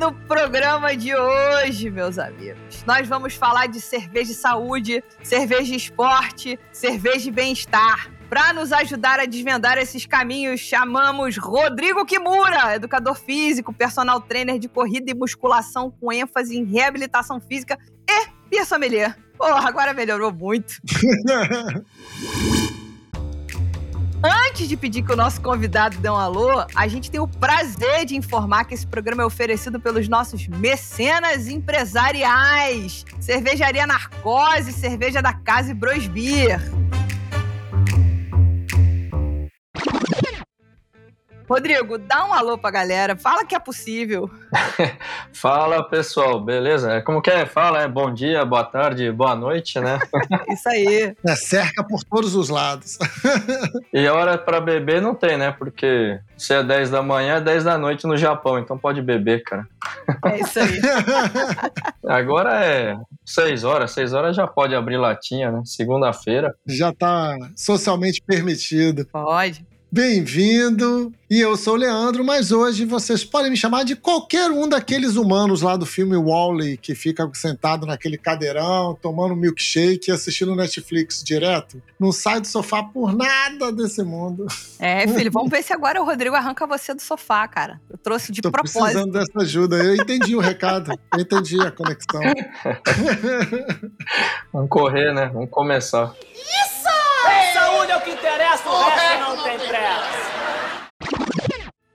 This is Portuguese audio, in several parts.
no programa de hoje, meus amigos, nós vamos falar de cerveja de saúde, cerveja de esporte, cerveja de bem-estar. Para nos ajudar a desvendar esses caminhos, chamamos Rodrigo Kimura, educador físico, personal trainer de corrida e musculação com ênfase em reabilitação física e Pia Sommelier. Porra, agora melhorou muito. Antes de pedir que o nosso convidado dê um alô, a gente tem o prazer de informar que esse programa é oferecido pelos nossos mecenas empresariais. Cervejaria Narcose, cerveja da Casa e Brosbier. Rodrigo, dá um alô pra galera. Fala que é possível. Fala, pessoal. Beleza? É como que é? Fala, é bom dia, boa tarde, boa noite, né? Isso aí. É, cerca por todos os lados. e hora para beber não tem, né? Porque se é 10 da manhã, é 10 da noite no Japão, então pode beber, cara. É isso aí. Agora é 6 horas, 6 horas já pode abrir latinha, né? Segunda-feira. Já tá socialmente permitido. Pode. Bem-vindo! E eu sou o Leandro, mas hoje vocês podem me chamar de qualquer um daqueles humanos lá do filme Wally que fica sentado naquele cadeirão, tomando milkshake e assistindo Netflix direto. Não sai do sofá por nada desse mundo. É, filho, vamos ver se agora o Rodrigo arranca você do sofá, cara. Eu trouxe de Tô propósito. precisando dessa ajuda. Eu entendi o recado, eu entendi a conexão. vamos correr, né? Vamos começar. Isso! Saúde é o que interessa, o resto não tem pressa. E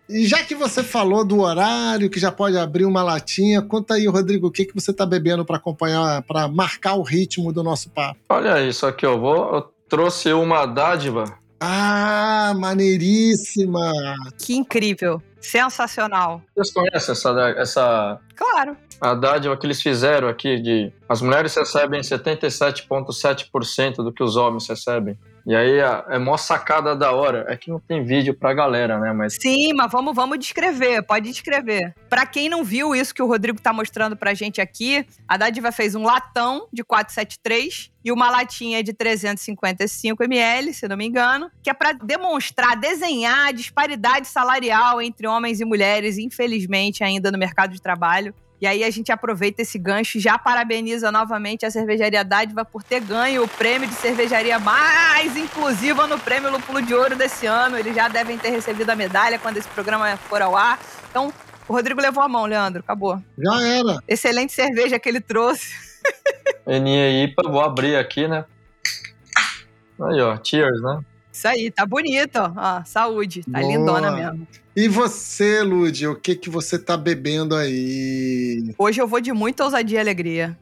já que você falou do horário, que já pode abrir uma latinha, conta aí, Rodrigo, o que, que você está bebendo para acompanhar, para marcar o ritmo do nosso papo? Olha isso aqui, eu vou. Eu trouxe uma dádiva. Ah, maneiríssima! Que incrível! Sensacional. Vocês conhecem essa, essa. Claro. A dádiva que eles fizeram aqui de. As mulheres recebem 77,7% do que os homens recebem. E aí é mó sacada da hora. É que não tem vídeo pra galera, né? Mas... Sim, mas vamos, vamos descrever, pode descrever. Pra quem não viu isso que o Rodrigo tá mostrando pra gente aqui, a Dádiva fez um latão de 473 e uma latinha de 355 ml, se não me engano, que é para demonstrar, desenhar a disparidade salarial entre homens e mulheres, infelizmente, ainda no mercado de trabalho. E aí a gente aproveita esse gancho e já parabeniza novamente a Cervejaria Dádiva por ter ganho o prêmio de cervejaria mais inclusiva no Prêmio Lúpulo de Ouro desse ano. Eles já devem ter recebido a medalha quando esse programa for ao ar. Então, o Rodrigo levou a mão, Leandro. Acabou. Já era. Excelente cerveja que ele trouxe. Eninha IPA, vou abrir aqui, né? Aí, ó. Cheers, né? Isso aí, tá bonito, ó. ó saúde, tá Boa. lindona mesmo. E você, Lud, o que que você tá bebendo aí? Hoje eu vou de muita ousadia e alegria.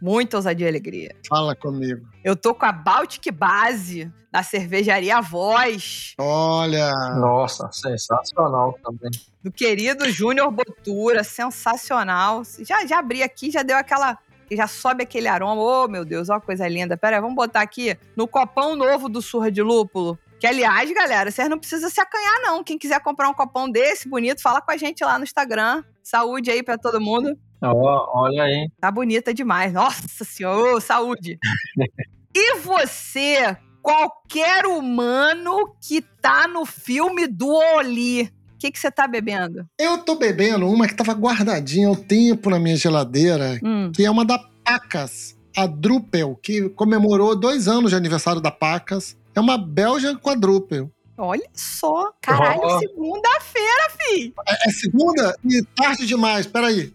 Muita ousadia e alegria. Fala comigo. Eu tô com a Baltic Base da cervejaria Voz. Olha! Nossa, sensacional também. Do querido Júnior Botura, sensacional. Já, já abri aqui, já deu aquela que já sobe aquele aroma. Oh, meu Deus, ó, coisa linda. Pera aí, vamos botar aqui no copão novo do Surra de Lúpulo. Que, aliás, galera, vocês não precisam se acanhar, não. Quem quiser comprar um copão desse, bonito, fala com a gente lá no Instagram. Saúde aí para todo mundo. Oh, olha aí. Tá bonita demais. Nossa senhora, oh, saúde. e você, qualquer humano que tá no filme do Oli, o que, que você tá bebendo? Eu tô bebendo uma que tava guardadinha há um tempo na minha geladeira, hum. que é uma da Pacas, a Drupel, que comemorou dois anos de aniversário da Pacas. É uma Belgian Quadruple. Olha só, caralho, oh. segunda-feira, fi. É, é, segunda e tarde demais, peraí.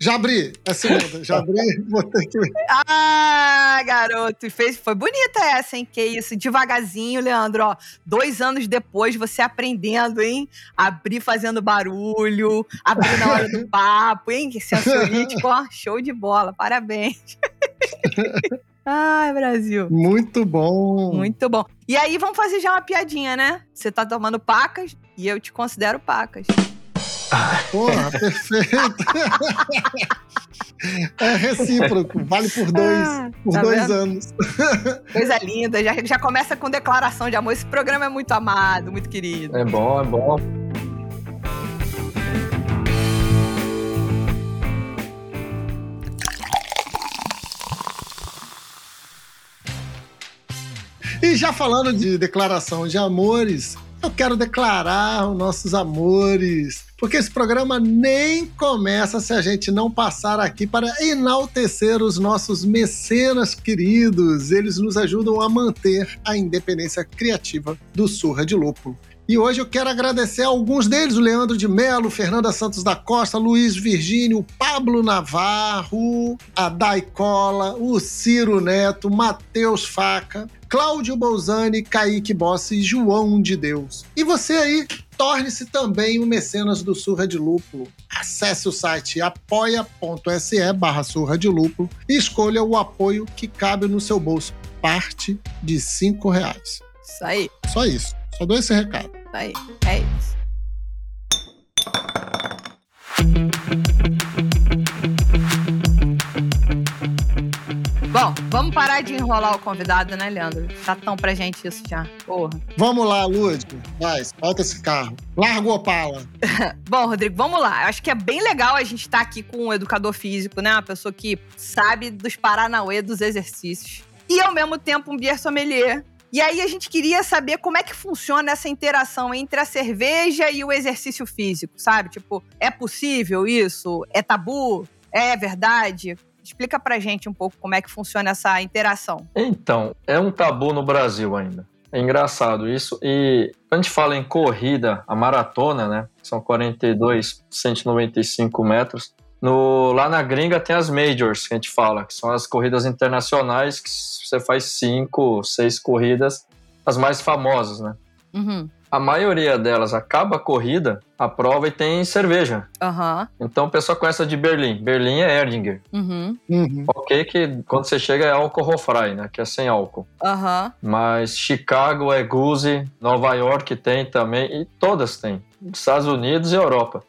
Já abri, é segunda, já abri, ter que... Ah, garoto, fez, foi bonita essa, hein, que isso, devagarzinho, Leandro, ó, dois anos depois, você aprendendo, hein, abrir fazendo barulho, abrir na hora do papo, hein, que sensorítico, ó, show de bola, parabéns. Ai, Brasil. Muito bom. Muito bom. E aí, vamos fazer já uma piadinha, né? Você tá tomando pacas e eu te considero pacas. Porra, perfeito. É recíproco, vale por dois, Ah, por tá dois vendo? anos. Coisa linda, já, já começa com declaração de amor. Esse programa é muito amado, muito querido. É bom, é bom. E já falando de declaração de amores, eu quero declarar os nossos amores. Porque esse programa nem começa se a gente não passar aqui para enaltecer os nossos mecenas queridos. Eles nos ajudam a manter a independência criativa do Surra de Lúpulo. E hoje eu quero agradecer a alguns deles: o Leandro de Melo, Fernanda Santos da Costa, Luiz Virgínio, Pablo Navarro, a Dai Cola, o Ciro Neto, Matheus Faca, Cláudio Bolzani, Kaique Bossi e João de Deus. E você aí, torne-se também um mecenas do Surra de Lúpulo. Acesse o site apoia.se barra surra de lúpulo e escolha o apoio que cabe no seu bolso. Parte de cinco reais. Isso aí, Só isso. Só dou esse recado. isso aí. É isso. Bom, vamos parar de enrolar o convidado, né, Leandro? Chatão pra gente isso já. Porra. Vamos lá, Lúdico. Vai, solta esse carro. Larga o Opala. Bom, Rodrigo, vamos lá. Eu acho que é bem legal a gente estar aqui com um educador físico, né? Uma pessoa que sabe dos paranauê dos exercícios. E, ao mesmo tempo, um beer sommelier. E aí, a gente queria saber como é que funciona essa interação entre a cerveja e o exercício físico, sabe? Tipo, é possível isso? É tabu? É verdade? Explica pra gente um pouco como é que funciona essa interação. Então, é um tabu no Brasil ainda. É engraçado isso. E quando a gente fala em corrida, a maratona, né? São 42, 195 metros. No, lá na gringa tem as majors, que a gente fala, que são as corridas internacionais, que você faz cinco, seis corridas, as mais famosas, né? Uhum. A maioria delas acaba a corrida, a prova e tem cerveja. Aham. Então o pessoal conhece a de Berlim. Berlim é Erdinger. Uhum. Uhum. Ok que quando você chega é álcool Hofrei, né? Que é sem álcool. Mas Chicago é Goose, Nova York tem também, e todas têm. Estados Unidos e Europa.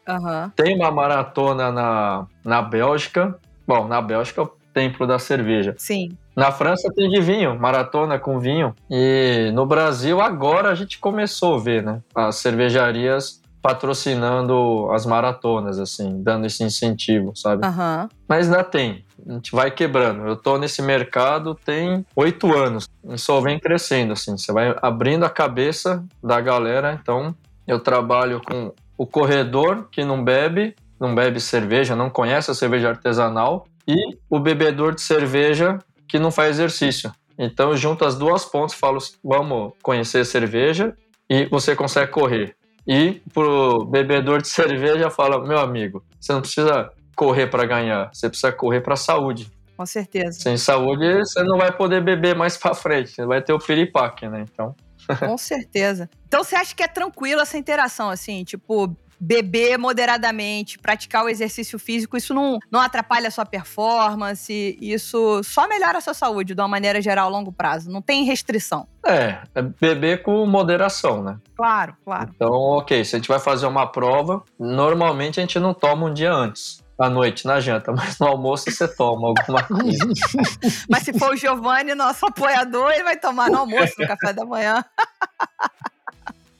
Tem uma maratona na, na Bélgica. Bom, na Bélgica é o templo da cerveja. Sim. Na França tem de vinho, maratona com vinho. E no Brasil, agora a gente começou a ver, né? As cervejarias patrocinando as maratonas, assim, dando esse incentivo, sabe? Aham. Mas ainda tem. A gente vai quebrando. Eu tô nesse mercado tem oito anos. E só vem crescendo, assim. Você vai abrindo a cabeça da galera. Então, eu trabalho com o corredor que não bebe, não bebe cerveja, não conhece a cerveja artesanal, e o bebedor de cerveja que não faz exercício. Então, eu junto as duas pontas falo: vamos conhecer cerveja e você consegue correr. E pro bebedor de cerveja fala: meu amigo, você não precisa correr para ganhar, você precisa correr para saúde. Com certeza. Sem saúde, você não vai poder beber mais para frente, você vai ter o piripaque, né? Então, Com certeza. Então você acha que é tranquilo essa interação, assim, tipo, beber moderadamente, praticar o exercício físico, isso não, não atrapalha a sua performance, isso só melhora a sua saúde de uma maneira geral a longo prazo. Não tem restrição. é, é beber com moderação, né? Claro, claro. Então, ok, se a gente vai fazer uma prova, normalmente a gente não toma um dia antes. À noite, na janta, mas no almoço você toma alguma coisa. Mas se for o Giovanni, nosso apoiador, ele vai tomar no almoço, no café da manhã.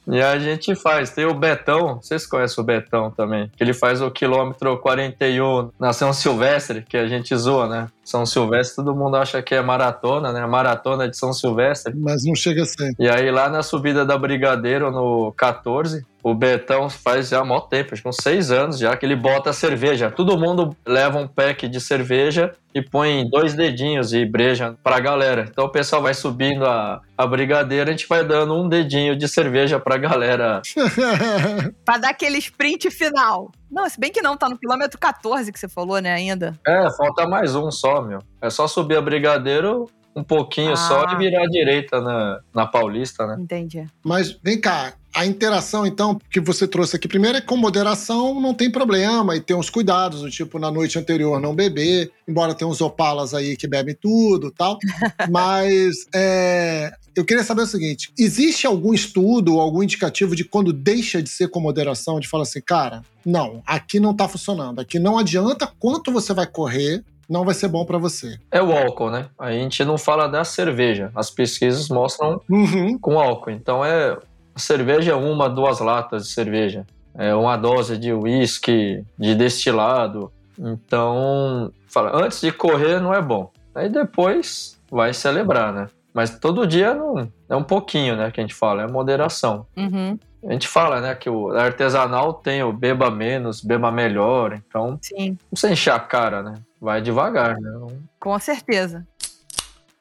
E a gente faz. Tem o Betão, vocês conhecem o Betão também, que ele faz o quilômetro 41 na São Silvestre, que a gente zoa, né? São Silvestre, todo mundo acha que é maratona, né? Maratona de São Silvestre. Mas não chega a ser. E aí lá na subida da Brigadeiro, no 14, o Betão faz já há mó tempo, acho que uns seis anos já, que ele bota a cerveja. Todo mundo leva um pack de cerveja e põe dois dedinhos de breja pra galera. Então o pessoal vai subindo a, a Brigadeiro, a gente vai dando um dedinho de cerveja pra galera. pra dar aquele sprint final. Não, se bem que não, tá no quilômetro 14 que você falou, né, ainda. É, falta mais um só, meu. É só subir a Brigadeiro, um pouquinho só Ah. e virar à direita na, na Paulista, né? Entendi. Mas vem cá, a interação, então, que você trouxe aqui primeiro é com moderação, não tem problema, e tem uns cuidados, do tipo, na noite anterior não beber, embora tenha uns opalas aí que bebem tudo tal. Mas é, eu queria saber o seguinte: existe algum estudo, algum indicativo de quando deixa de ser com moderação, de falar assim, cara, não, aqui não tá funcionando, aqui não adianta quanto você vai correr. Não vai ser bom pra você. É o álcool, né? A gente não fala da cerveja. As pesquisas mostram Uhum. com álcool. Então é a cerveja é uma, duas latas de cerveja. É uma dose de uísque, de destilado. Então, fala, antes de correr não é bom. Aí depois vai celebrar, né? Mas todo dia não é um pouquinho, né, que a gente fala, é moderação. Uhum. A gente fala, né, que o artesanal tem o beba menos, beba melhor, então Sim, não precisa encher a cara, né? Vai devagar, né? Não- com certeza.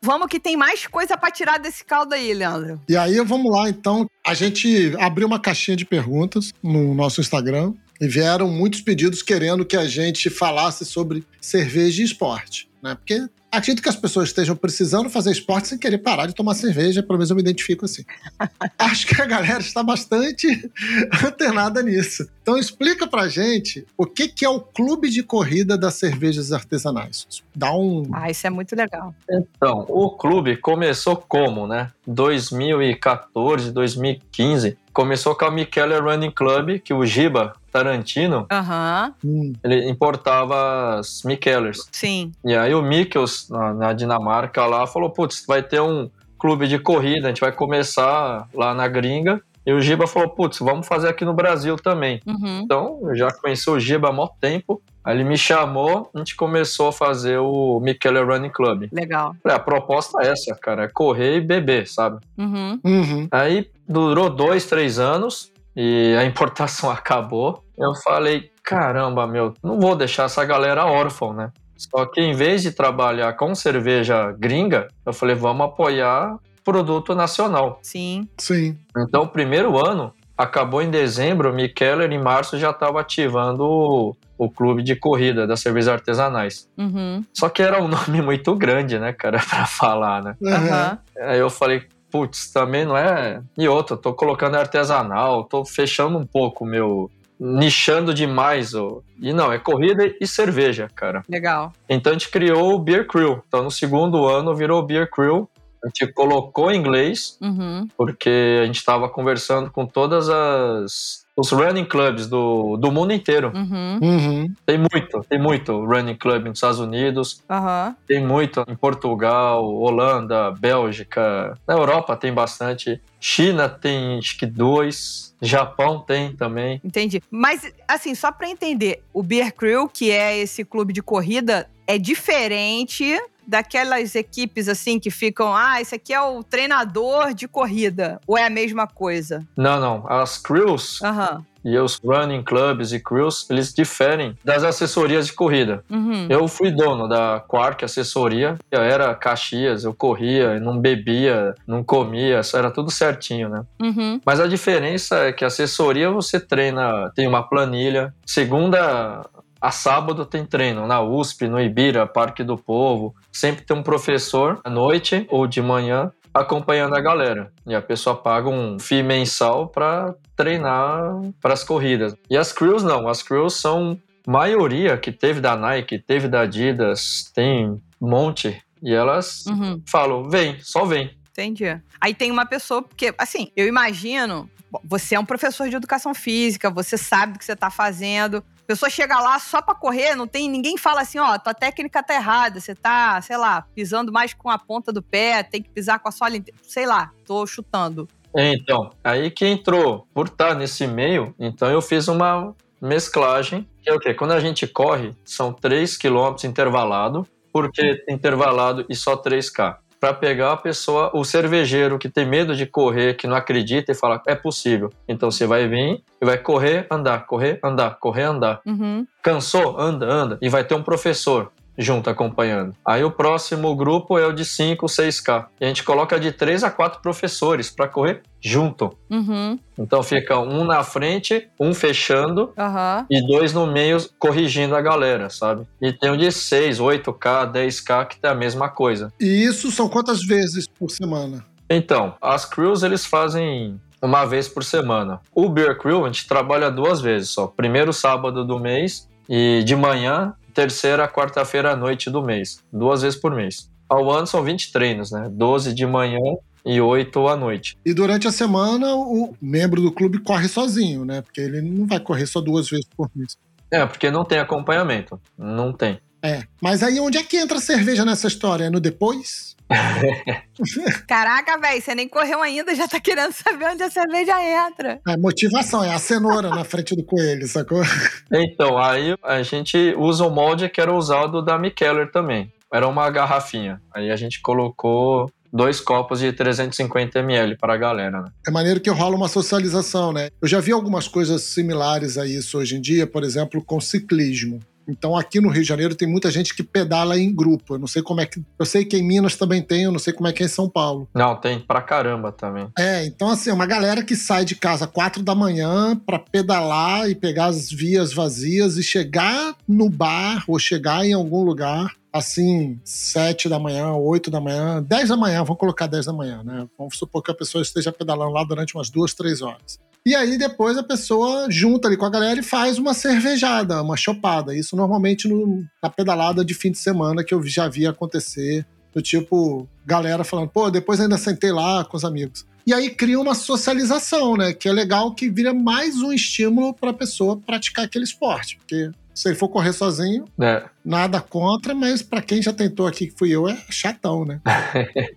Vamos que tem mais coisa pra tirar desse caldo aí, Leandro. E aí, vamos lá, então. A gente abriu uma caixinha de perguntas no nosso Instagram e vieram muitos pedidos querendo que a gente falasse sobre cerveja e esporte, né? Porque acredito que as pessoas estejam precisando fazer esporte sem querer parar de tomar cerveja, pelo menos eu me identifico assim. Acho que a galera está bastante antenada nisso. Então explica pra gente o que, que é o clube de corrida das cervejas artesanais. Dá um. Ah, isso é muito legal. Então, o clube começou como, né? 2014, 2015. Começou com a Michele Running Club, que o Giba Tarantino, Aham, Hum, ele importava as Michelers. sim. E aí o Mikkels, na, na Dinamarca lá, falou, putz, vai ter um clube de corrida, a gente vai começar lá na gringa. E o Giba falou, putz, vamos fazer aqui no Brasil também. Uhum. Então, eu já conheci o Giba há muito tempo. Aí ele me chamou, a gente começou a fazer o Michele Running Club. Legal. Falei, a proposta é essa, cara, é correr e beber, sabe? Uhum. uhum. Aí durou dois, três anos e a importação acabou. Eu falei, caramba, meu, não vou deixar essa galera órfã, né? Só que em vez de trabalhar com cerveja gringa, eu falei, vamos apoiar produto nacional. Sim. Sim. Então, o primeiro ano acabou em dezembro, o Mikeller em março já estava ativando o, o clube de corrida das cervejas artesanais. Uhum. Só que era um nome muito grande, né, cara, pra falar, né? Uhum. Aí eu falei, putz, também não é. E outra, tô colocando artesanal, tô fechando um pouco o meu. nichando demais. ó. E não, é corrida e cerveja, cara. Legal. Então a gente criou o Beer Crew. Então no segundo ano virou o Beer Crew. A gente colocou em inglês, Uhum. porque a gente estava conversando com todas as. os running clubs do, do mundo inteiro. Uhum. Uhum. Tem muito, tem muito running club nos Estados Unidos, tem muito em Portugal, Holanda, Bélgica. Na Europa tem bastante. China tem acho que dois. Japão tem também. Entendi. Mas, assim, só pra entender, o Beer Crew, que é esse clube de corrida, é diferente daquelas equipes, assim, que ficam, ah, esse aqui é o treinador de corrida. Ou é a mesma coisa? Não, não. As crews Aham. e os running clubs e crews, eles diferem das assessorias de corrida. Uhum. Eu fui dono da Quark Assessoria. Eu era Caxias, eu corria, não bebia, não comia, só era tudo certinho, né? Uhum. Mas a diferença é que a assessoria você treina, tem uma planilha. Segunda a sábado tem treino na USP, no Ibira, Parque do Povo. Sempre tem um professor à noite ou de manhã acompanhando a galera. E a pessoa paga um FII mensal para treinar para as corridas. E as crews não, as crews são maioria que teve da Nike, teve da Adidas, tem um monte. E elas Uhum. falam, vem, só vem. Entendi. Aí tem uma pessoa, porque, assim, eu imagino, você é um professor de educação física, você sabe o que você tá fazendo. A pessoa chega lá só pra correr, não tem ninguém fala assim, ó, tua técnica tá errada, você tá, sei lá, pisando mais com a ponta do pé, tem que pisar com a sola inteira, sei lá, tô chutando. Então, aí que entrou, por estar nesse meio, então eu fiz uma mesclagem, que é o quê? Quando a gente corre, são 3 km intervalado, porque intervalado e só 3K. Para pegar a pessoa, o cervejeiro que tem medo de correr, que não acredita e fala, é possível. Então você vai vir e vai correr, andar, correr, andar, correr, andar. Uhum. Cansou? Anda, anda. E vai ter um professor. Junto acompanhando. Aí o próximo grupo é o de 5, 6K. E a gente coloca de 3 a 4 professores para correr junto. Uhum. Então fica um na frente, um fechando Aham. e dois no meio corrigindo a galera, sabe? E tem o de 6, 8K, 10K que tem a mesma coisa. E isso são quantas vezes por semana? Então, as crews eles fazem uma vez por semana. O Beer Crew a gente trabalha duas vezes só. Primeiro sábado do mês e de manhã, terceira quarta-feira à noite do mês. Duas vezes por mês. Ao ano são 20 treinos, né? 12 de manhã e 8 à noite. E durante a semana, o membro do clube corre sozinho, né? Porque ele não vai correr só duas vezes por mês. É, porque não tem acompanhamento. Não tem. É. Mas aí onde é que entra a cerveja nessa história? É no depois? Caraca, velho, você nem correu ainda, já tá querendo saber onde a cerveja entra. É motivação, é a cenoura na frente do coelho, sacou? Então, aí a gente usa o molde que era usado da Mikeller também. Era uma garrafinha. Aí a gente colocou dois copos de 350 ml para a galera, né? É maneiro que rola uma socialização, né? Eu já vi algumas coisas similares a isso hoje em dia, por exemplo, com ciclismo. Então aqui no Rio de Janeiro tem muita gente que pedala em grupo. Eu não sei como é que. Eu sei que em Minas também tem, eu não sei como é que é em São Paulo. Não, tem pra caramba também. É, então assim, é uma galera que sai de casa quatro da manhã pra pedalar e pegar as vias vazias e chegar no bar ou chegar em algum lugar assim, sete da manhã, oito da manhã, dez da manhã, vamos colocar dez da manhã, né? Vamos supor que a pessoa esteja pedalando lá durante umas duas, três horas. E aí depois a pessoa junta ali com a galera e faz uma cervejada, uma chopada. Isso normalmente no, na pedalada de fim de semana que eu já vi acontecer. Do tipo, galera falando, pô, depois ainda sentei lá com os amigos. E aí cria uma socialização, né? Que é legal que vira mais um estímulo para a pessoa praticar aquele esporte. Porque se ele for correr sozinho, É. nada contra, mas para quem já tentou aqui, que fui eu, é chatão, né?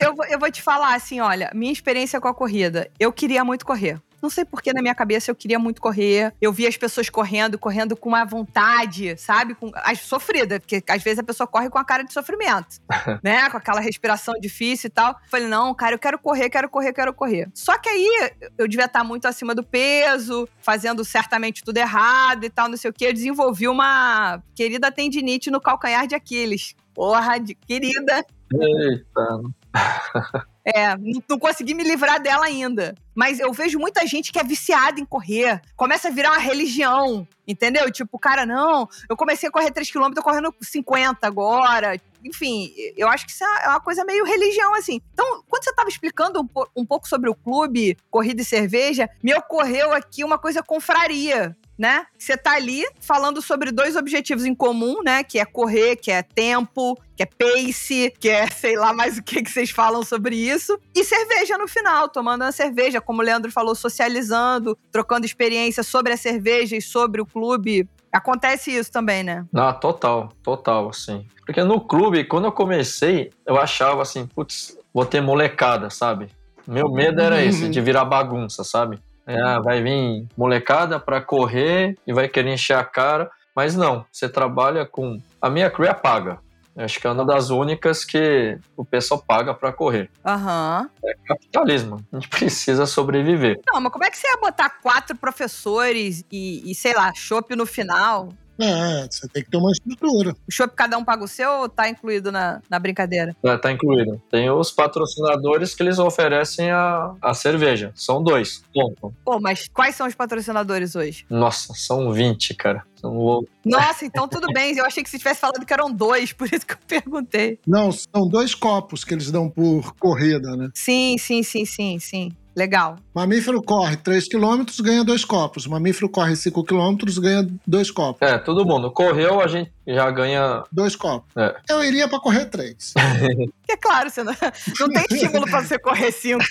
Eu, vou- eu vou te falar assim, olha, minha experiência com a corrida, eu queria muito correr. Não sei por que na minha cabeça eu queria muito correr. Eu via as pessoas correndo, correndo com uma vontade, sabe? Com, as sofrida, porque às vezes a pessoa corre com a cara de sofrimento, né? Com aquela respiração difícil e tal. Falei, não, cara, eu quero correr, quero correr, quero correr. Só que aí eu devia estar muito acima do peso, fazendo certamente tudo errado e tal, não sei o quê. Eu desenvolvi uma querida tendinite no calcanhar de Aquiles. Porra, de querida. Eita. É, não, consegui me livrar dela ainda. Mas eu vejo muita gente que é viciada em correr. Começa a virar uma religião, entendeu? Tipo, cara, não, eu comecei a correr 3km, tô correndo 50 agora. Enfim, eu acho que isso é uma coisa meio religião, assim. Então, quando você tava explicando um, um pouco sobre o clube, corrida e cerveja, me ocorreu aqui uma coisa confraria. Né? Você tá ali falando sobre dois objetivos em comum, né? Que é correr, que é tempo, que é pace, que é sei lá mais o que, que vocês falam sobre isso. E cerveja no final, tomando uma cerveja, como o Leandro falou, socializando, trocando experiência sobre a cerveja e sobre o clube. Acontece isso também, né? Ah, total, total, assim. Porque no clube, quando eu comecei, eu achava assim, putz, vou ter molecada, sabe? Meu medo era esse, de virar bagunça, sabe? É, ah, vai vir molecada pra correr e vai querer encher a cara. Mas não, você trabalha com. A minha crew é paga. Acho que é uma das únicas que o pessoal paga pra correr. Aham. Capitalismo. A gente precisa sobreviver. Não, mas como é que você ia botar quatro professores e, e sei lá, chopp no final? É, você tem que ter uma estrutura. O chopp cada um paga o seu ou tá incluído na, na brincadeira? Tá, tá incluído. Tem os patrocinadores que eles oferecem a, a cerveja. São dois. Ponto. Pô, mas quais são os patrocinadores hoje? Nossa, são 20, cara. São. Nossa, então tudo bem. Eu achei que você tivesse falado que eram dois, por isso que eu perguntei. Não, são dois copos que eles dão por corrida, né? Sim, sim, sim, sim, sim. Legal. Mamífero corre 3 km, ganha dois copos. Mamífero corre 5 km, ganha dois copos. É, todo mundo. Correu, a gente já ganha. Dois copos. É. Eu iria pra correr três. É claro, você não, não tem estímulo pra você correr cinco.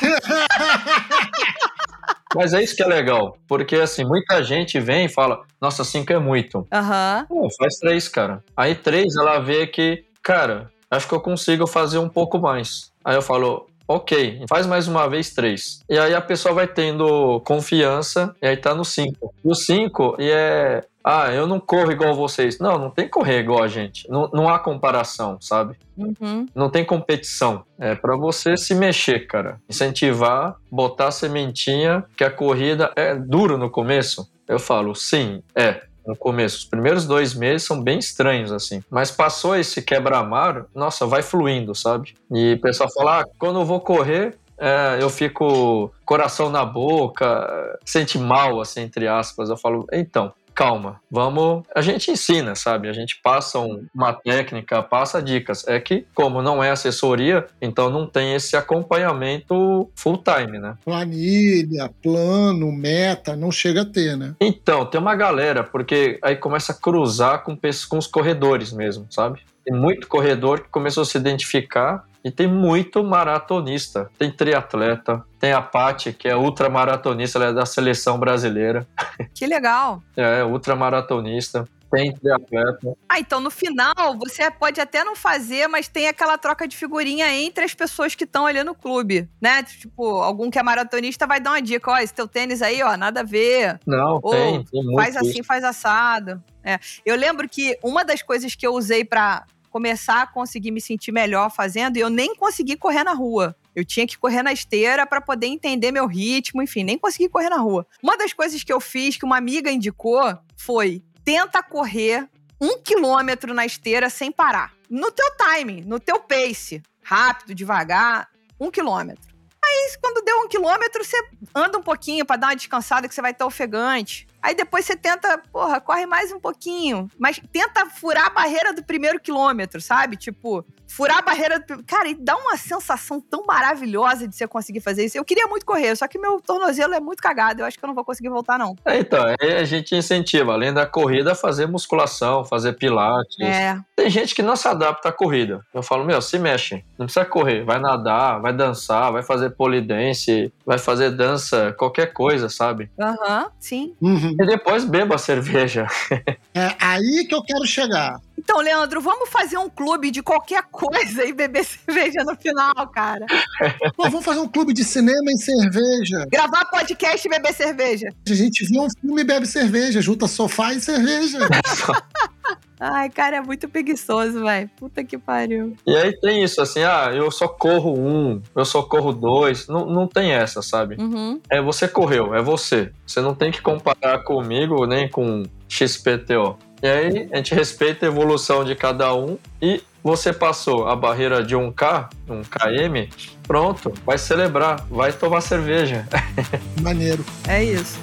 Mas é isso que é legal. Porque, assim, muita gente vem e fala: Nossa, 5 é muito. Aham. Pô, faz três, cara. Aí três, ela vê que, cara, acho que eu consigo fazer um pouco mais. Aí eu falo. Ok, faz mais uma vez três. E aí a pessoa vai tendo confiança e aí tá no cinco. E o cinco e é. Ah, eu não corro igual vocês. Não, não tem que correr igual a gente. Não, não há comparação, sabe? Uhum. Não tem competição. É para você se mexer, cara. Incentivar, botar a sementinha, que a corrida é duro no começo. Eu falo, sim, é. No começo. Os primeiros dois meses são bem estranhos, assim. Mas passou esse quebra-mar, nossa, vai fluindo, sabe? E o pessoal fala, ah, quando eu vou correr, é, eu fico coração na boca, sente mal, assim, entre aspas. Eu falo, então, calma, vamos. A gente ensina, sabe? A gente passa um, uma técnica, passa dicas. É que, como não é assessoria, então não tem esse acompanhamento full time, né? Planilha, plano, meta, não chega a ter, né? Então, tem uma galera, porque aí começa a cruzar com, com os corredores mesmo, sabe? Tem muito corredor que começou a se identificar e tem muito maratonista. Tem triatleta, tem a Paty, que é ultramaratonista, ela é da seleção brasileira. Que legal. É, ultramaratonista. Tem triatleta. Ah, então no final você pode até não fazer, mas tem aquela troca de figurinha entre as pessoas que estão ali no clube, né? Tipo, algum que é maratonista vai dar uma dica, ó, esse teu tênis aí, ó, nada a ver. Não, Ou tem, tem muito faz assim, isso. faz assado. É. Eu lembro que uma das coisas que eu usei pra começar a conseguir me sentir melhor fazendo, e eu nem consegui correr na rua. Eu tinha que correr na esteira para poder entender meu ritmo, enfim, nem consegui correr na rua. Uma das coisas que eu fiz, que uma amiga indicou, foi tenta correr um quilômetro na esteira sem parar. No teu timing, no teu pace. Rápido, devagar, um quilômetro. Aí, quando deu um quilômetro, você anda um pouquinho para dar uma descansada, que você vai estar ofegante. Aí depois você tenta, porra, corre mais um pouquinho. Mas tenta furar a barreira do primeiro quilômetro, sabe? Tipo, furar a barreira do. Cara, e dá uma sensação tão maravilhosa de você conseguir fazer isso. Eu queria muito correr, só que meu tornozelo é muito cagado. Eu acho que eu não vou conseguir voltar, não. É, então, aí a gente incentiva, além da corrida, a fazer musculação, fazer pilates. É. Tem gente que não se adapta à corrida. Eu falo, meu, se mexe. Não precisa correr. Vai nadar, vai dançar, vai fazer polidense, vai fazer dança, qualquer coisa, sabe? Aham, sim. Uhum. E depois beba a cerveja. É aí que eu quero chegar. Então, Leandro, vamos fazer um clube de qualquer coisa e beber cerveja no final, cara. Pô, vamos fazer um clube de cinema em cerveja. Gravar podcast e beber cerveja. A gente vê um filme e bebe cerveja, junta sofá e cerveja. Ai, cara, é muito preguiçoso, velho. Puta que pariu. E aí tem isso, assim, ah, eu só corro um, eu só corro dois. Não, não tem essa, sabe? Uhum. É você correu, é você. Você não tem que comparar comigo nem com XPTO. E aí a gente respeita a evolução de cada um e você passou a barreira de 1K, 1KM, pronto, vai celebrar, vai tomar cerveja. Maneiro. É isso.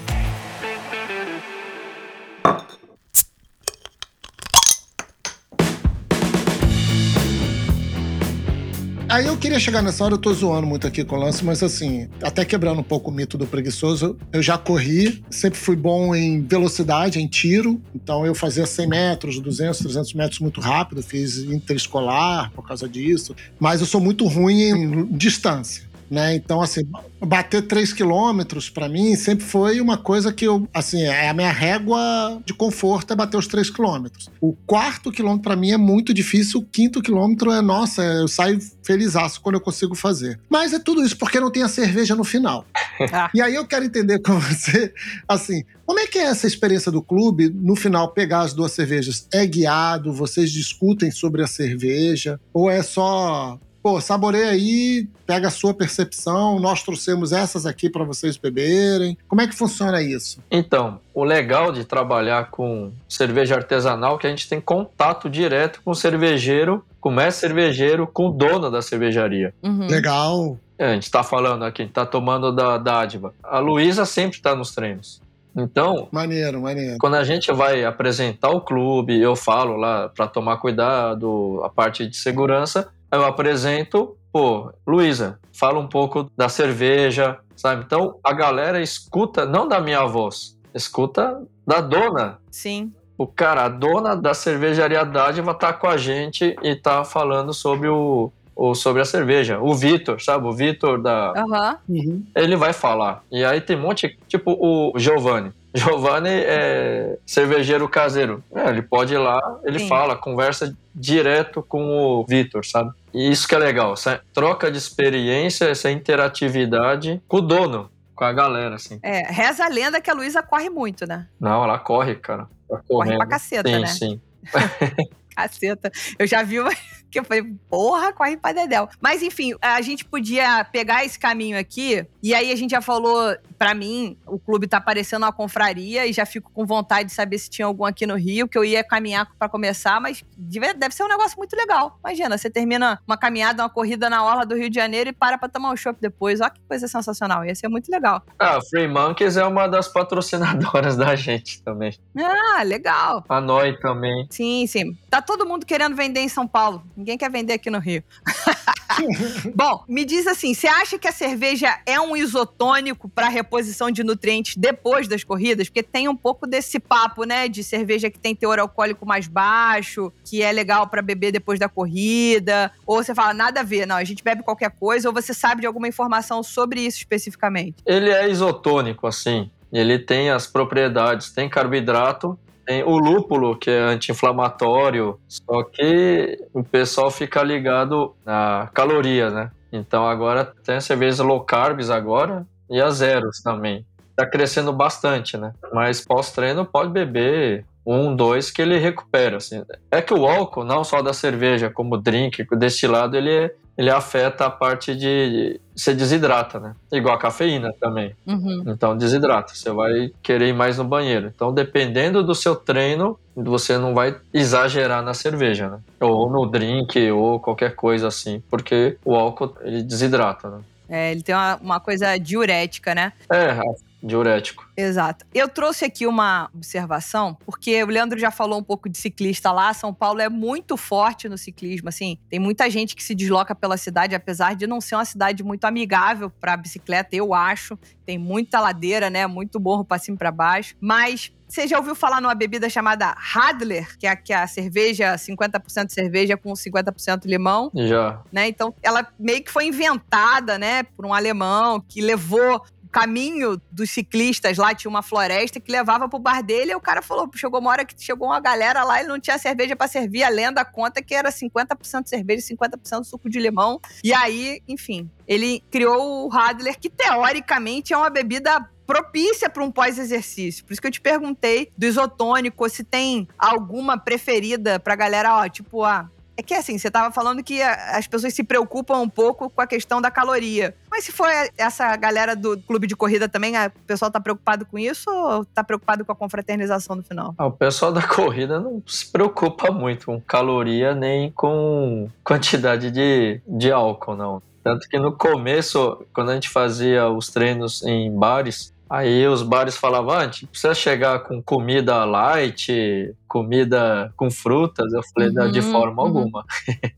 Aí eu queria chegar nessa hora, eu tô zoando muito aqui com o lance, mas assim, até quebrando um pouco o mito do preguiçoso, eu já corri, sempre fui bom em velocidade, em tiro, então eu fazia 100 metros, 200, 300 metros muito rápido, fiz interescolar por causa disso, mas eu sou muito ruim em distância. Né? Então, assim, bater 3 quilômetros para mim sempre foi uma coisa que eu, assim, é a minha régua de conforto é bater os 3 quilômetros. O quarto quilômetro para mim é muito difícil, o quinto quilômetro é, nossa, eu saio felizaço quando eu consigo fazer. Mas é tudo isso porque não tem a cerveja no final. E aí eu quero entender com você, assim, como é que é essa experiência do clube, no final, pegar as duas cervejas? É guiado? Vocês discutem sobre a cerveja? Ou é só pô, saboreia aí, pega a sua percepção, nós trouxemos essas aqui para vocês beberem. Como é que funciona isso? Então, o legal de trabalhar com cerveja artesanal é que a gente tem contato direto com o cervejeiro, com o mestre cervejeiro, com o dono da cervejaria. Uhum. Legal. É, a gente tá falando aqui, a gente tá tomando da dádiva. A Luísa sempre tá nos treinos. Então, Maneiro, maneiro. quando a gente vai apresentar o clube, eu falo lá para tomar cuidado, a parte de segurança, eu apresento, pô, Luísa, fala um pouco da cerveja, sabe? Então a galera escuta não da minha voz, escuta da dona. Sim. O cara, a dona da cervejaria Dádiva tá com a gente e tá falando sobre o, o sobre a cerveja. O Vitor, sabe? O Vitor da Aham. Uhum. ele vai falar. E aí tem um monte, tipo o Giovanni. Giovanni é cervejeiro caseiro. É, ele pode ir lá, ele Sim. fala, conversa direto com o Vitor, sabe? E isso que é legal, essa troca de experiência, essa interatividade com o dono, com a galera, assim. É, reza a lenda que a Luísa corre muito, né? Não, ela corre, cara. Tá Corre pra caceta, sim, né? sim. Caceta. Eu já vi uma... Que eu falei, porra, corre pra Dedéu. Mas enfim, a gente podia pegar esse caminho aqui, e aí a gente já falou, pra mim, o clube tá parecendo uma confraria, e já fico com vontade de saber se tinha algum aqui no Rio, que eu ia caminhar pra começar, mas deve ser um negócio muito legal. Imagina, você termina uma caminhada, uma corrida na orla do Rio de Janeiro e para pra tomar um chopp depois. Olha que coisa sensacional, ia ser muito legal. Ah, Free Monkeys é uma das patrocinadoras da gente também. Ah, legal. A Noi também. Sim, sim. Tá todo mundo querendo vender em São Paulo. Ninguém quer vender aqui no Rio. Bom, me diz assim, você acha que a cerveja é um isotônico para reposição de nutrientes depois das corridas? Porque tem um pouco desse papo, né, de cerveja que tem teor alcoólico mais baixo, que é legal para beber depois da corrida, ou você fala nada a ver, não, a gente bebe qualquer coisa, ou você sabe de alguma informação sobre isso especificamente? Ele é isotônico, assim. Ele tem as propriedades, tem carboidrato, tem o lúpulo, que é anti-inflamatório, só que o pessoal fica ligado na caloria, né? Então agora tem cervejas low carbs agora e a zeros também. Tá crescendo bastante, né? Mas pós-treino pode beber um, dois que ele recupera. Assim. É que o álcool, não só da cerveja, como drink, destilado, ele, ele afeta a parte de. Você desidrata, né? Igual a cafeína também. Uhum. Então desidrata. Você vai querer ir mais no banheiro. Então, dependendo do seu treino, você não vai exagerar na cerveja, né? Ou no drink, ou qualquer coisa assim. Porque o álcool, ele desidrata, né? É, ele tem uma, uma coisa diurética, né? É, diurético. Exato. Eu trouxe aqui uma observação, porque o Leandro já falou um pouco de ciclista lá. São Paulo é muito forte no ciclismo, assim. Tem muita gente que se desloca pela cidade, apesar de não ser uma cidade muito amigável para bicicleta, eu acho. Tem muita ladeira, né? Muito morro para cima e para baixo. Mas você já ouviu falar numa bebida chamada Radler, que é, que é a cerveja, 50% cerveja com 50% limão? Já. Né? Então, ela meio que foi inventada, né, por um alemão que levou caminho dos ciclistas lá tinha uma floresta que levava pro bar dele e o cara falou, chegou uma hora que chegou uma galera lá e não tinha cerveja para servir, a lenda conta que era 50% cerveja e 50% suco de limão. E aí, enfim, ele criou o Radler, que teoricamente é uma bebida propícia para um pós-exercício. Por isso que eu te perguntei do isotônico, se tem alguma preferida pra galera, ó, tipo, ah, é que assim, você estava falando que as pessoas se preocupam um pouco com a questão da caloria. Mas se for essa galera do clube de corrida também, o pessoal tá preocupado com isso ou tá preocupado com a confraternização no final? Ah, o pessoal da corrida não se preocupa muito com caloria nem com quantidade de, de álcool, não. Tanto que no começo, quando a gente fazia os treinos em bares, Aí os bares falavam, ah, gente precisa chegar com comida light, comida com frutas. Eu falei, uhum, de forma uhum. alguma.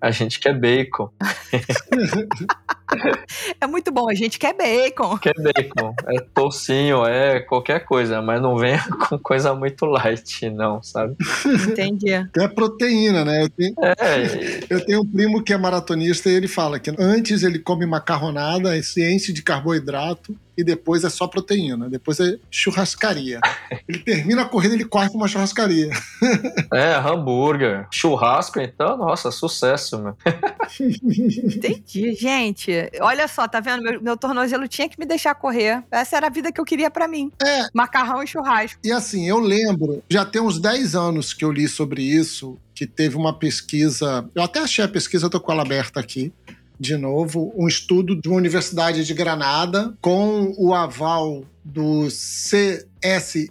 a gente quer bacon. é muito bom, a gente quer bacon. Quer bacon. É tocinho, é qualquer coisa, mas não venha com coisa muito light, não, sabe? Entendi. É proteína, né? Eu tenho, é. eu tenho um primo que é maratonista e ele fala que antes ele come macarronada, se enche de carboidrato e depois é só proteína. Depois é churrascaria. Ele termina a corrida, ele corre pra uma churrascaria. É, hambúrguer. Churrasco, então, nossa, sucesso, meu. Entendi, gente. Olha só, tá vendo? Meu, meu tornozelo tinha que me deixar correr. Essa era a vida que eu queria para mim. É. Macarrão e churrasco. E assim, eu lembro, já tem uns 10 anos que eu li sobre isso, que teve uma pesquisa. Eu até achei a pesquisa, eu tô com ela aberta aqui de novo, um estudo de uma universidade de Granada com o aval do CSIC,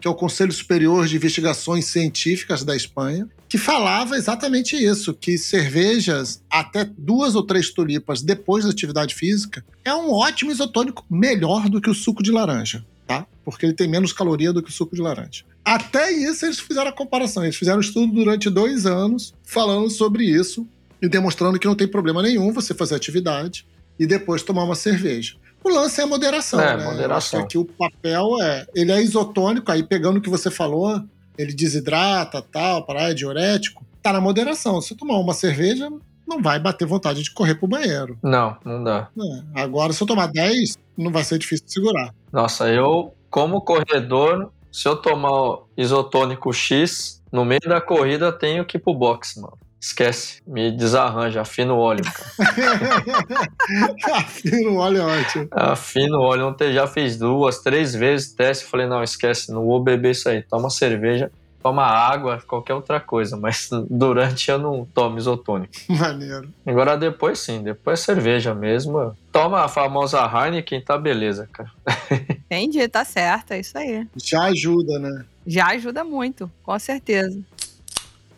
que é o Conselho Superior de Investigações Científicas da Espanha, que falava exatamente isso, que cervejas até duas ou três tulipas depois da atividade física é um ótimo isotônico, melhor do que o suco de laranja, tá? Porque ele tem menos caloria do que o suco de laranja. Até isso eles fizeram a comparação. Eles fizeram um estudo durante dois anos falando sobre isso e demonstrando que não tem problema nenhum você fazer atividade e depois tomar uma cerveja. O lance é a moderação, é, né? moderação. Aqui o papel é, ele é isotônico, aí pegando o que você falou, ele desidrata, tal, para é diurético, tá na moderação. Se tomar uma cerveja, não vai bater vontade de correr pro banheiro. Não, não dá. É. Agora, se eu tomar 10, não vai ser difícil de segurar. Nossa, eu, como corredor, se eu tomar isotônico X, no meio da corrida, tenho que ir pro box, mano. Esquece, me desarranja, afina o óleo, afina o óleo é ótimo. Afina o óleo. Ontem já fiz duas, três vezes teste. Falei, não, esquece, não vou beber isso aí. Toma cerveja toma água, qualquer outra coisa, mas durante eu não tomo isotônico. Maneiro. Agora depois sim, depois cerveja mesmo. Toma a famosa Heineken, tá beleza, cara. Entendi, tá certo, é isso aí. Já ajuda, né? Já ajuda muito, com certeza.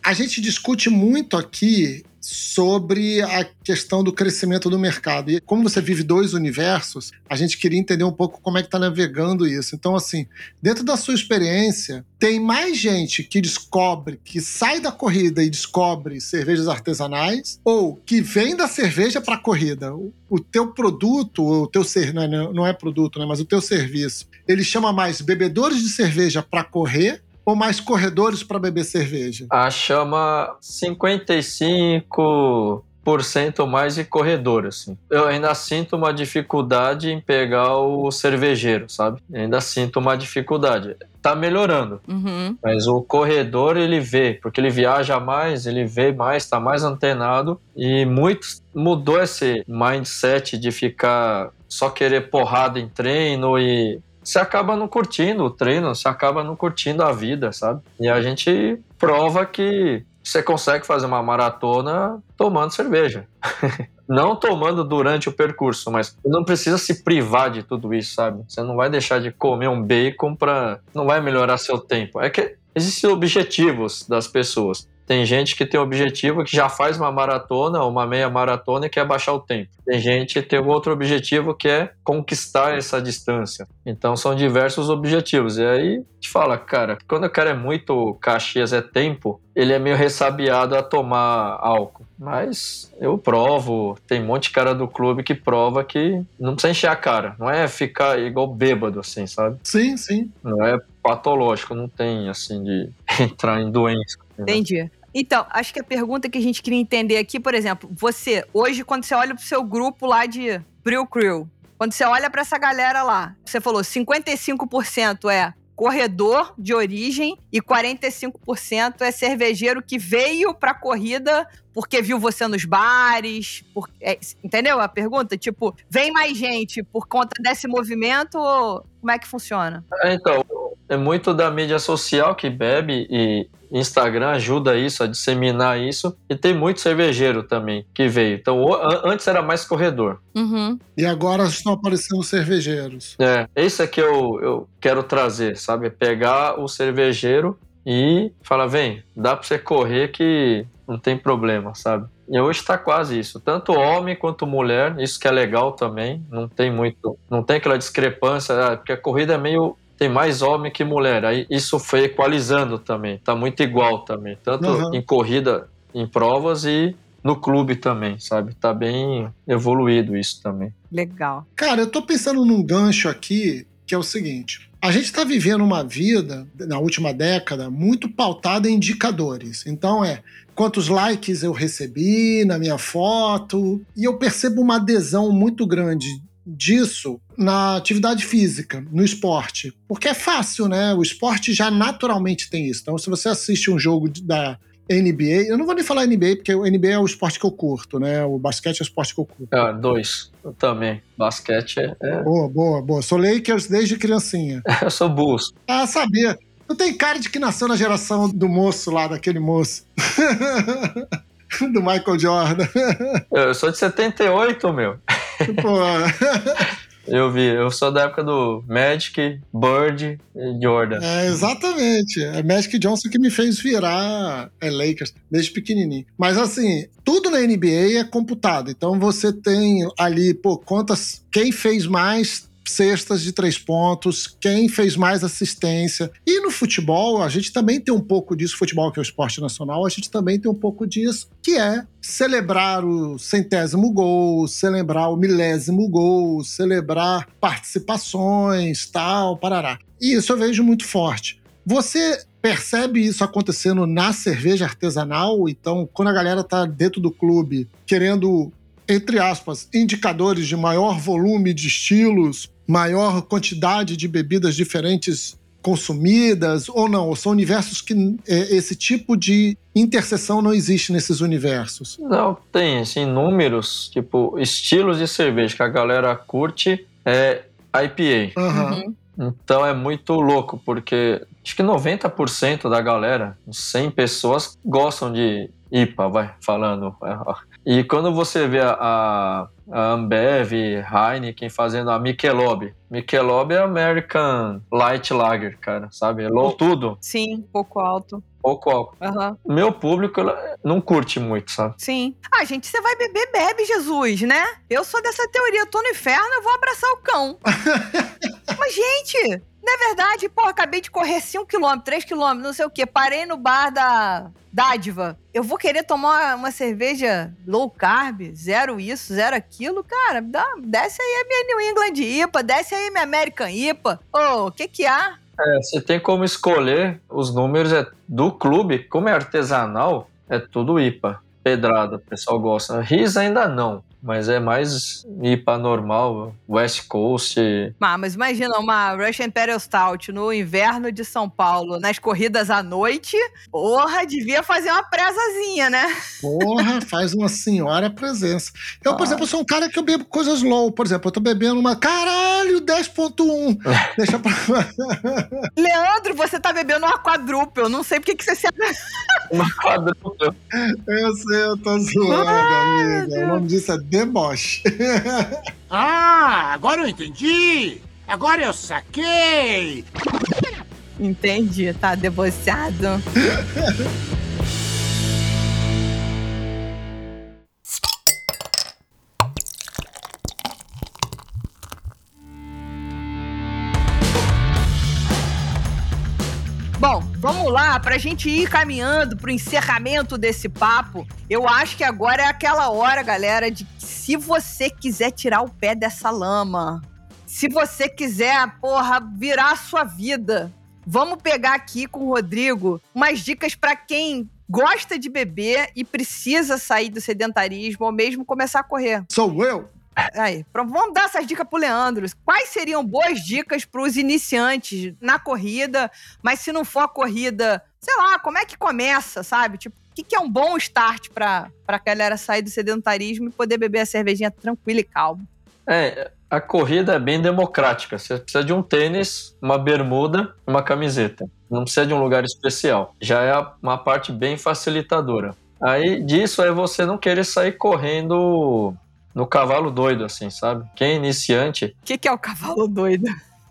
A gente discute muito aqui sobre a questão do crescimento do mercado. E como você vive dois universos, a gente queria entender um pouco como é que está navegando isso. Então, assim, dentro da sua experiência, tem mais gente que descobre, que sai da corrida e descobre cervejas artesanais, ou que vem da cerveja para a corrida. O, o teu produto, o teu ser, não é, não é produto, né, mas o teu serviço, ele chama mais bebedores de cerveja para correr ou mais corredores para beber cerveja? A chama 55% mais de corredor, assim. Eu ainda sinto uma dificuldade em pegar o cervejeiro, sabe? Eu ainda sinto uma dificuldade. Tá melhorando, Uhum. mas o corredor ele vê, porque ele viaja mais, ele vê mais, tá mais antenado e muitos mudou esse mindset de ficar só querer porrada em treino e você acaba não curtindo o treino, você acaba não curtindo a vida, sabe? E a gente prova que você consegue fazer uma maratona tomando cerveja. não tomando durante o percurso, mas não precisa se privar de tudo isso, sabe? Você não vai deixar de comer um bacon para não vai melhorar seu tempo. É que existem objetivos das pessoas. Tem gente que tem objetivo que já faz uma maratona, uma meia maratona e quer baixar o tempo. Tem gente que tem outro objetivo que é conquistar essa distância. Então são diversos objetivos. E aí te fala, cara, quando o cara é muito Caxias é tempo, ele é meio ressabiado a tomar álcool. Mas eu provo, tem um monte de cara do clube que prova que não precisa encher a cara. Não é ficar igual bêbado, assim, sabe? Sim, sim. Não é patológico, não tem assim de entrar em doença. Entendi. Então, acho que a pergunta que a gente queria entender aqui, por exemplo, você, hoje, quando você olha pro seu grupo lá de Brew Crew, quando você olha pra essa galera lá, você falou 55% é corredor de origem e 45% é cervejeiro que veio pra corrida porque viu você nos bares, por- é, entendeu a pergunta? Tipo, vem mais gente por conta desse movimento ou como é que funciona? Então, é muito da mídia social que bebe e Instagram ajuda isso, a disseminar isso. E tem muito cervejeiro também que veio. Então, antes era mais corredor. Uhum. E agora estão aparecendo cervejeiros. É, esse é que eu, eu quero trazer, sabe? Pegar o cervejeiro e falar, vem, dá pra você correr que não tem problema, sabe? E hoje tá quase isso. Tanto homem quanto mulher, isso que é legal também. Não tem muito. Não tem aquela discrepância, ah, porque a corrida é meio. Tem mais homem que mulher. Aí isso foi equalizando também. Tá muito igual também. Tanto Uhum. em corrida, em provas e no clube também, sabe? Tá bem evoluído isso também. Legal. Cara, eu tô pensando num gancho aqui que é o seguinte: a gente está vivendo uma vida, na última década, muito pautada em indicadores. Então é quantos likes eu recebi na minha foto, e eu percebo uma adesão muito grande disso na atividade física, no esporte. Porque é fácil, né? O esporte já naturalmente tem isso. Então, se você assiste um jogo da NBA, eu não vou nem falar NBA, porque o NBA é o esporte que eu curto, né? O basquete é o esporte que eu curto. Ah, dois. Eu também. Basquete é. é- Boa, boa, boa. Sou Lakers desde criancinha. Eu sou Bulls. Ah, sabia. Tu tem cara de que nasceu na geração do moço lá, daquele moço. do Michael Jordan. Eu sou de 78, meu. Eu vi, eu sou da época do Magic, Bird e Jordan. é, exatamente. É Magic Johnson que me fez virar é, Lakers desde pequenininho. Mas assim, tudo na NBA é computado. Então você tem ali, pô, quantas. Quem fez mais cestas de três pontos, quem fez mais assistência. E no futebol, a gente também tem um pouco disso, futebol que é o esporte nacional, a gente também tem um pouco disso, que é celebrar o centésimo gol, celebrar o milésimo gol, celebrar participações, tal, parará. E isso eu vejo muito forte. Você percebe isso acontecendo na cerveja artesanal? Então, quando a galera tá dentro do clube querendo, entre aspas, indicadores de maior volume de estilos, maior quantidade de bebidas diferentes consumidas ou não? Ou são universos que é, esse tipo de interseção não existe nesses universos? Não, tem, assim, números, tipo, estilos de cerveja que a galera curte é IPA. Uhum. Então é muito louco, porque acho que 90% da galera, 100 pessoas, gostam de IPA, vai falando. E quando você vê a, a Ambev, Heineken fazendo a Michelob. Michelob é American Light Lager, cara, sabe? É low tudo, Sim, pouco alto. pouco álcool. Aham. Meu público não curte muito, sabe? Sim. Ah, gente, você vai beber, bebe, Jesus, né? Eu sou dessa teoria. Eu tô no inferno, eu vou abraçar o cão. Mas, gente, é verdade? Pô, acabei de correr 5km, 3km, não sei o quê. Parei no bar da Dádiva. Eu vou querer tomar uma cerveja low carb, zero isso, zero aquilo. Cara, dá, desce aí a minha New England IPA, desce aí minha American IPA. Ô, o que que há? É, você tem como escolher os números é do clube, como é artesanal, é tudo IPA. Pedrada, o pessoal gosta. RIS ainda não, mas é mais IPA normal, West Coast. Ah, mas imagina uma Russian Imperial Stout no inverno de São Paulo, nas corridas à noite. Porra, devia fazer uma presazinha, né? Porra, faz uma senhora presença. Eu, por Ah. exemplo, sou um cara que eu bebo coisas low. Por exemplo, eu tô bebendo uma. Caralho, 10.1. Deixa pra. Leandro, você tá bebendo uma quadruple. Não sei porque que você se. Uma quadrúpla. Eu sei, eu tô zoando, amiga. O nome disso é deboche. Ah, agora eu entendi! Agora eu saquei! Entendi, tá debochado. Bom, vamos lá, pra gente ir caminhando pro encerramento desse papo. Eu acho que agora é aquela hora, galera, de que se você quiser tirar o pé dessa lama, se você quiser, porra, virar a sua vida, vamos pegar aqui com o Rodrigo umas dicas pra quem gosta de beber e precisa sair do sedentarismo ou mesmo começar a correr. Sou eu. Aí, pronto, vamos dar essas dicas pro Leandro. Quais seriam boas dicas pros iniciantes na corrida? Mas se não for a corrida, sei lá, como é que começa, sabe? Tipo, o que, que é um bom start pra, pra galera sair do sedentarismo e poder beber a cervejinha tranquila e calma? É, a corrida é bem democrática. Você precisa de um tênis, uma bermuda uma camiseta. Não precisa de um lugar especial. Já é uma parte bem facilitadora. Aí disso é você não querer sair correndo no cavalo doido, assim, sabe? Quem é iniciante. O que, que é o cavalo doido?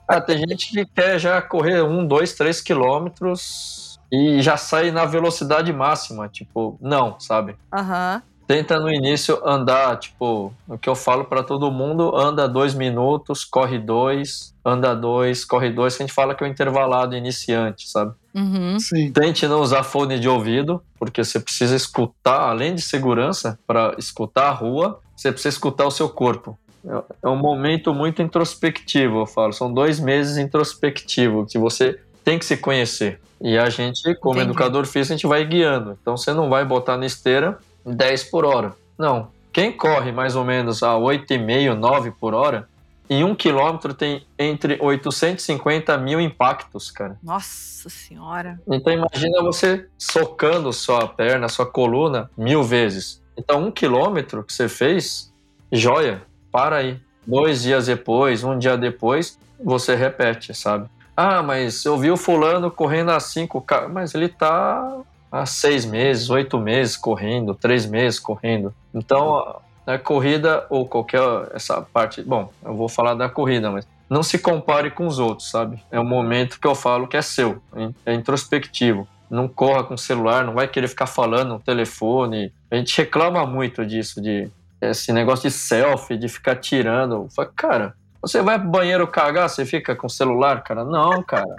Ah, tem gente que quer já correr um, dois, três quilômetros e já sai na velocidade máxima. Tipo, não, sabe? Aham. Tenta no início andar, tipo, o que eu falo pra todo mundo, anda dois minutos, corre dois, anda dois, corre dois, que a gente fala que é o intervalado iniciante, sabe? Uhum. Tente não usar fone de ouvido, porque você precisa escutar, além de segurança, para escutar a rua, você precisa escutar o seu corpo. É- É um momento muito introspectivo, eu falo. São dois meses introspectivo, que você tem que se conhecer. E a gente, como Entendi. educador físico, a gente vai guiando. Então você não vai botar na esteira 10 por hora. Não. Quem corre mais ou menos a 8,5, 9 por hora, em um quilômetro tem entre 850 mil impactos, cara. Nossa senhora. Então imagina você socando sua perna, sua coluna mil vezes. Então um quilômetro que você fez, joia, para aí. Dois dias depois, um dia depois, você repete, sabe? Ah, mas eu vi o fulano correndo a cinco, mas ele tá há seis meses, oito meses correndo, três meses correndo. Então a, a corrida ou qualquer essa parte, bom, eu vou falar da corrida, mas não se compare com os outros, sabe? É um momento que eu falo que é seu, é introspectivo. Não corra com o celular, não vai querer ficar falando no telefone. A gente reclama muito disso, de esse negócio de selfie, de ficar tirando. Fala, Cara, você vai pro banheiro cagar, você fica com o celular, cara? Não, cara.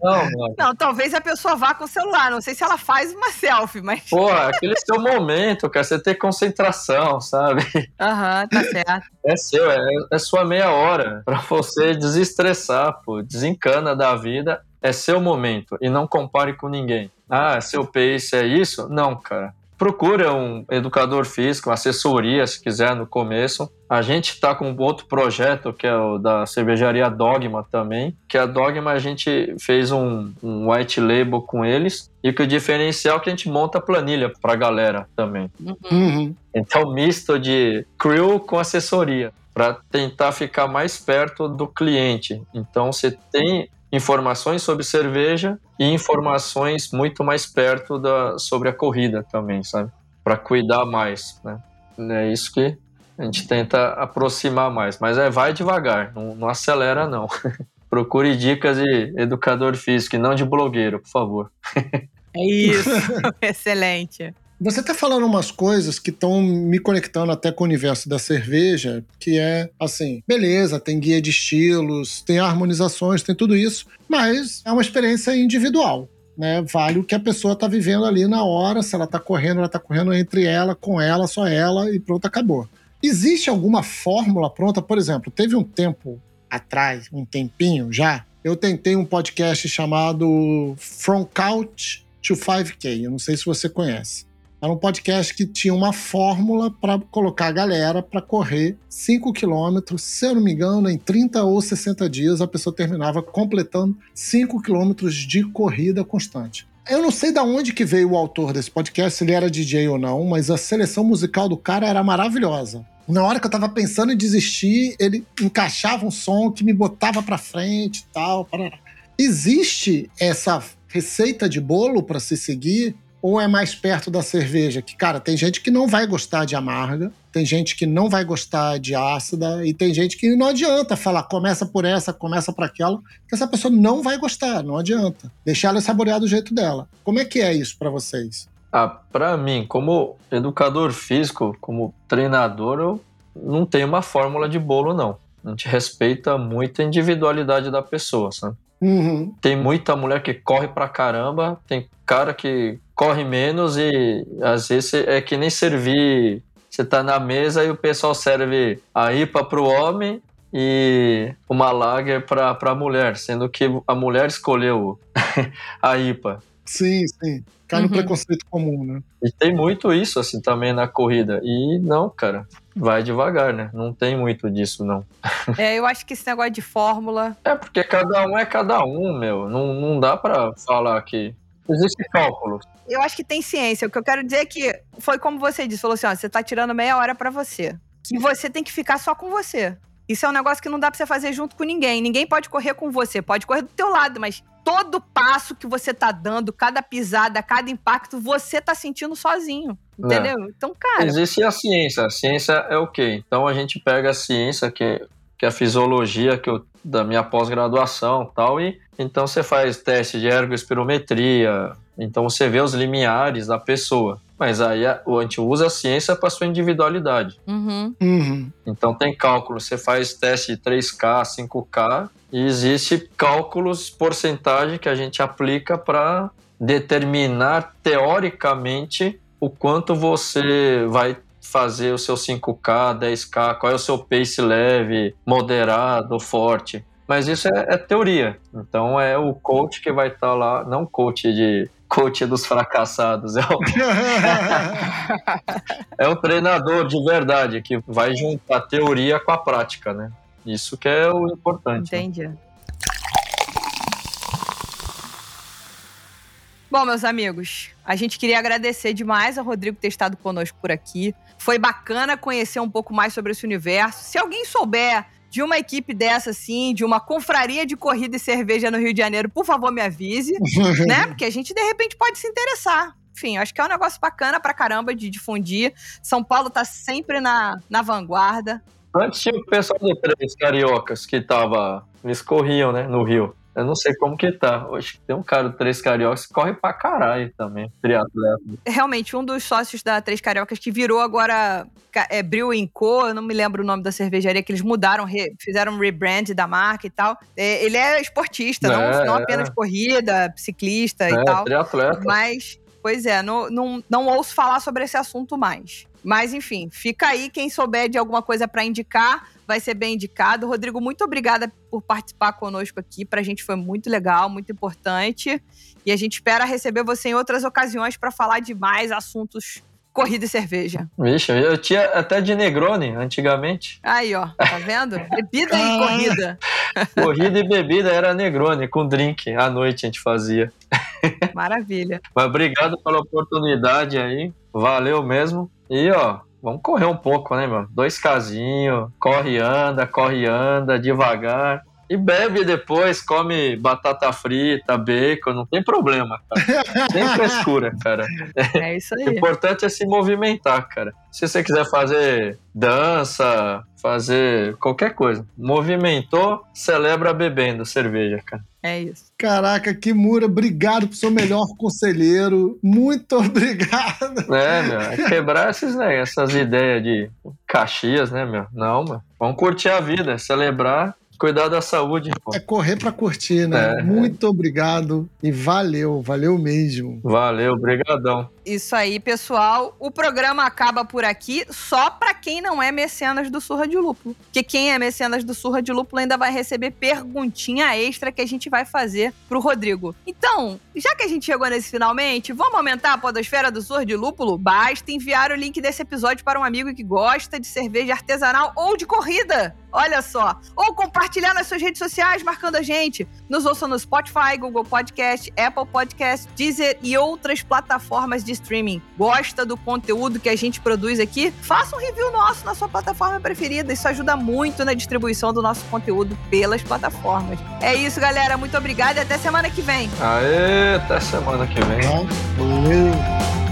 Não, não. Não, talvez a pessoa vá com o celular. Não sei se ela faz uma selfie, mas. Porra, aquele seu momento, cara. Você ter concentração, sabe? Aham, tá certo. É seu, é, é sua meia hora pra você desestressar, pô. Desencana da vida. É seu momento e não compare com ninguém. Ah, seu pace é isso? Não, cara. Procura um educador físico, uma assessoria, se quiser, no começo. A gente está com outro projeto, que é o da cervejaria Dogma também, que a Dogma a gente fez um, um white label com eles, e que o diferencial é que a gente monta planilha pra galera também. Uhum. Então, misto de crew com assessoria. para tentar ficar mais perto do cliente. Então você tem informações sobre cerveja e informações muito mais perto da, sobre a corrida também, sabe? Para cuidar mais, né? É isso que a gente tenta aproximar mais, mas é vai devagar, não, não acelera não. Procure dicas de educador físico e não de blogueiro, por favor. É isso, excelente. Você está falando umas coisas que estão me conectando até com o universo da cerveja, que é assim, beleza, tem guia de estilos, tem harmonizações, tem tudo isso, mas é uma experiência individual. Né, vale o que a pessoa está vivendo ali na hora. Se ela está correndo, ela está correndo entre ela, com ela, só ela e pronto, acabou. Existe alguma fórmula pronta? Por exemplo, teve um tempo atrás, um tempinho já, eu tentei um podcast chamado From Couch to 5K. Eu não sei se você conhece. Era um podcast que tinha uma fórmula para colocar a galera para correr 5 quilômetros, se eu não me engano, em 30 ou 60 dias a pessoa terminava completando 5 quilômetros de corrida constante. Eu não sei de onde que veio o autor desse podcast, se ele era DJ ou não, mas a seleção musical do cara era maravilhosa. Na hora que eu tava pensando em desistir, ele encaixava um som que me botava para frente e tal. Existe essa receita de bolo para se seguir ou é mais perto da cerveja? Que, cara, tem gente que não vai gostar de amarga, tem gente que não vai gostar de ácida, e tem gente que não adianta falar, começa por essa, começa por aquela, que essa pessoa não vai gostar, não adianta. Deixar ela saborear do jeito dela. Como é que é isso para vocês? Ah, para mim, como educador físico, como treinador, eu não tenho uma fórmula de bolo, não. A gente respeita muito a individualidade da pessoa, sabe? Uhum. Tem muita mulher que corre pra caramba, tem cara que corre menos e às vezes é que nem servir. Você tá na mesa e o pessoal serve a IPA pro homem e uma lager pra, pra mulher, sendo que a mulher escolheu a IPA. Sim, sim. Cai no preconceito comum, né? E tem muito isso, assim, também na corrida. E não, cara, vai devagar, né? Não tem muito disso, não. É, eu acho que esse negócio de fórmula. É porque cada um é cada um, meu. Não, não dá pra falar que. Existe cálculo. Eu acho que tem ciência. O que eu quero dizer é que foi como você disse: falou assim, ó, você tá tirando meia hora pra você. Que você tem que ficar só com você. Isso é um negócio que não dá pra você fazer junto com ninguém. Ninguém pode correr com você. Pode correr do teu lado, mas todo passo que você tá dando, cada pisada, cada impacto, você tá sentindo sozinho. Entendeu? É. Então, cara. Existe a ciência. A ciência é o quê? Então a gente pega a ciência, que, que é a fisiologia que eu, da minha pós-graduação tal, e então você faz teste de ergoespirometria, então você vê os limiares da pessoa. Mas aí a, a gente usa a ciência para sua individualidade. Uhum. Uhum. Então tem cálculo, você faz teste de 3K, 5K, e existe cálculos, porcentagem que a gente aplica para determinar teoricamente o quanto você vai fazer o seu 5K, 10K, qual é o seu pace leve, moderado, forte. Mas isso é, é teoria. Então é o coach que vai estar tá lá, não coach de coach dos fracassados, é o, é o treinador de verdade que vai juntar a teoria com a prática, né? Isso que é o importante. Né? Entendi. Né? Bom, meus amigos, a gente queria agradecer demais ao Rodrigo ter estado conosco por aqui. Foi bacana conhecer um pouco mais sobre esse universo. Se alguém souber de uma equipe dessa, assim, de uma confraria de corrida e cerveja no Rio de Janeiro, por favor, me avise, né? Porque a gente, de repente, pode se interessar. Enfim, acho que é um negócio bacana pra caramba de difundir. São Paulo tá sempre na, na vanguarda. Antes tinha o pessoal do Três Cariocas que tava. Eles corriam, né, no Rio. Eu não sei como que tá. Hoje tem um cara do Três Cariocas que corre pra caralho também, triatleta. Realmente, um dos sócios da Três Cariocas que virou agora é, Brew Co., eu não me lembro o nome da cervejaria, que eles mudaram, re, fizeram um rebrand da marca e tal. É, ele é esportista, é, não, não apenas é. corrida, ciclista e é, tal. triatleta. Mas, pois é, não, não, não ouço falar sobre esse assunto mais. Mas, enfim, fica aí quem souber de alguma coisa para indicar vai ser bem indicado. Rodrigo, muito obrigada por participar conosco aqui. Para a gente foi muito legal, muito importante. E a gente espera receber você em outras ocasiões para falar de mais assuntos corrida e cerveja. Vixe, eu tinha até de Negroni antigamente. Aí, ó, tá vendo? Bebida e corrida. corrida e bebida era Negroni, com drink. À noite a gente fazia. Maravilha. Mas obrigado pela oportunidade aí. Valeu mesmo. E, ó, vamos correr um pouco, né, meu? Dois casinhos, corre e anda, corre e anda, devagar. E bebe depois, come batata frita, bacon, não tem problema, cara. Sem frescura, cara. É isso O aí. importante é se movimentar, cara. Se você quiser fazer dança, fazer qualquer coisa, movimentou, celebra bebendo cerveja, cara. É isso. Caraca, Kimura, obrigado por ser o melhor conselheiro. Muito obrigado. É, meu, é quebrar esses, né, essas ideias de Caxias, né, meu? Não, meu. Vamos curtir a vida, celebrar, cuidar da saúde, pô. É correr pra curtir, né? É. Muito obrigado e valeu, valeu mesmo. Valeu, brigadão. Isso aí, pessoal. O programa acaba por aqui só pra quem não é mecenas do Surra de Lúpulo. Porque quem é mecenas do Surra de Lúpulo ainda vai receber perguntinha extra que a gente vai fazer pro Rodrigo. Então, já que a gente chegou nesse finalmente, vamos aumentar a podosfera do Surra de Lúpulo? Basta enviar o link desse episódio para um amigo que gosta de cerveja artesanal ou de corrida. Olha só. Ou compartilhar nas suas redes sociais, marcando a gente. Nos ouça no Spotify, Google Podcast, Apple Podcast, Deezer e outras plataformas de streaming. Gosta do conteúdo que a gente produz aqui? Faça um review nosso na sua plataforma preferida. Isso ajuda muito na distribuição do nosso conteúdo pelas plataformas. É isso, galera. Muito obrigada e até semana que vem. Aê, até semana que vem. Valeu.